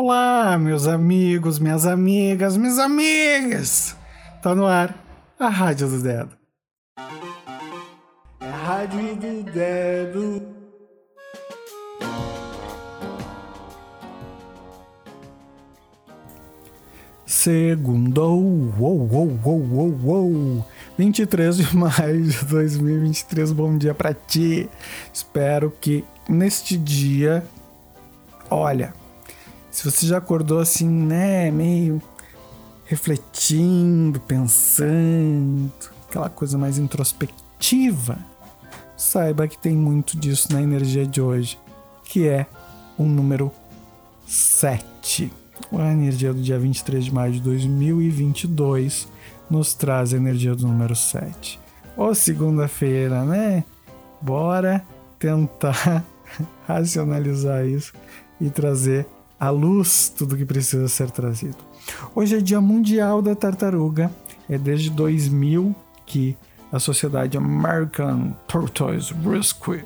Olá, meus amigos, minhas amigas, minhas amigas! Tá no ar a Rádio do Dedo. É a Rádio do Dedo. Segundou, uou, uou, uou, uou, uou. 23 de maio de 2023, bom dia pra ti. Espero que neste dia, olha, se você já acordou assim, né, meio refletindo, pensando, aquela coisa mais introspectiva, saiba que tem muito disso na energia de hoje, que é o número 7. A energia do dia 23 de maio de 2022 nos traz a energia do número 7. Ou segunda-feira, né? Bora tentar racionalizar isso e trazer à luz tudo que precisa ser trazido. Hoje é Dia Mundial da Tartaruga. É desde 2000 que a Sociedade American Tortoise Rescue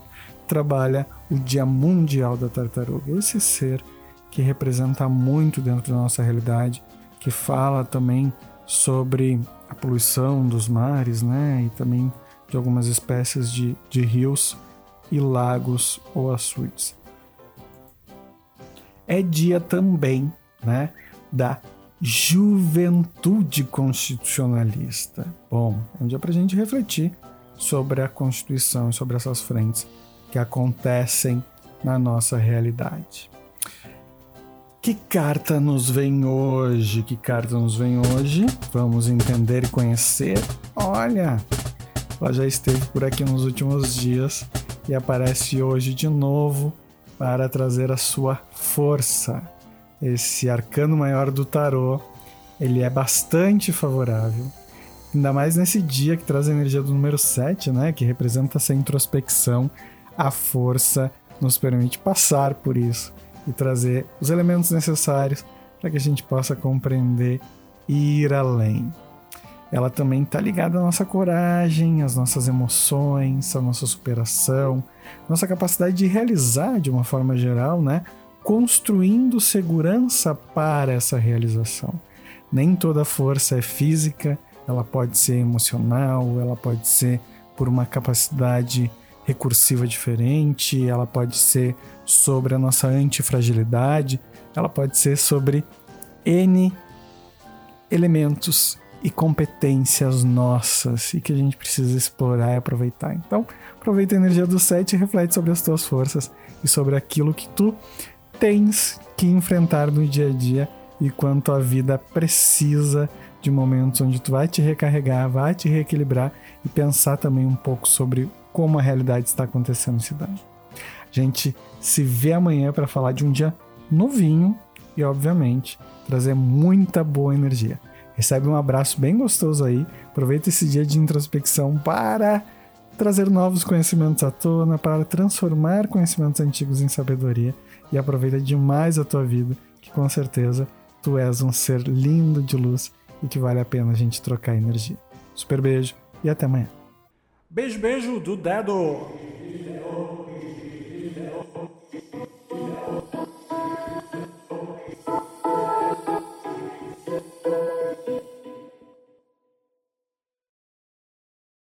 trabalha o Dia Mundial da Tartaruga. Esse ser que representa muito dentro da nossa realidade, que fala também sobre a poluição dos mares, né? E também de algumas espécies de, de rios e lagos ou açudes é dia também né, da juventude constitucionalista. Bom, é um dia para a gente refletir sobre a Constituição e sobre essas frentes que acontecem na nossa realidade. Que carta nos vem hoje? Que carta nos vem hoje? Vamos entender e conhecer. Olha, ela já esteve por aqui nos últimos dias e aparece hoje de novo para trazer a sua força. Esse arcano maior do tarô, ele é bastante favorável. Ainda mais nesse dia que traz a energia do número 7, né, que representa essa introspecção, a força nos permite passar por isso e trazer os elementos necessários para que a gente possa compreender e ir além. Ela também está ligada à nossa coragem, às nossas emoções, à nossa superação, nossa capacidade de realizar de uma forma geral, né? Construindo segurança para essa realização. Nem toda força é física, ela pode ser emocional, ela pode ser por uma capacidade recursiva diferente, ela pode ser sobre a nossa antifragilidade, ela pode ser sobre N elementos e competências nossas e que a gente precisa explorar e aproveitar. Então, aproveita a energia do 7 e reflete sobre as tuas forças e sobre aquilo que tu tens que enfrentar no dia a dia e quanto a vida precisa de momentos onde tu vai te recarregar, vai te reequilibrar e pensar também um pouco sobre como a realidade está acontecendo na cidade. A gente se vê amanhã para falar de um dia novinho e, obviamente, trazer muita boa energia. Recebe um abraço bem gostoso aí. Aproveita esse dia de introspecção para trazer novos conhecimentos à tona, para transformar conhecimentos antigos em sabedoria e aproveita demais a tua vida, que com certeza tu és um ser lindo de luz e que vale a pena a gente trocar energia. Super beijo e até amanhã. Beijo, beijo do dedo!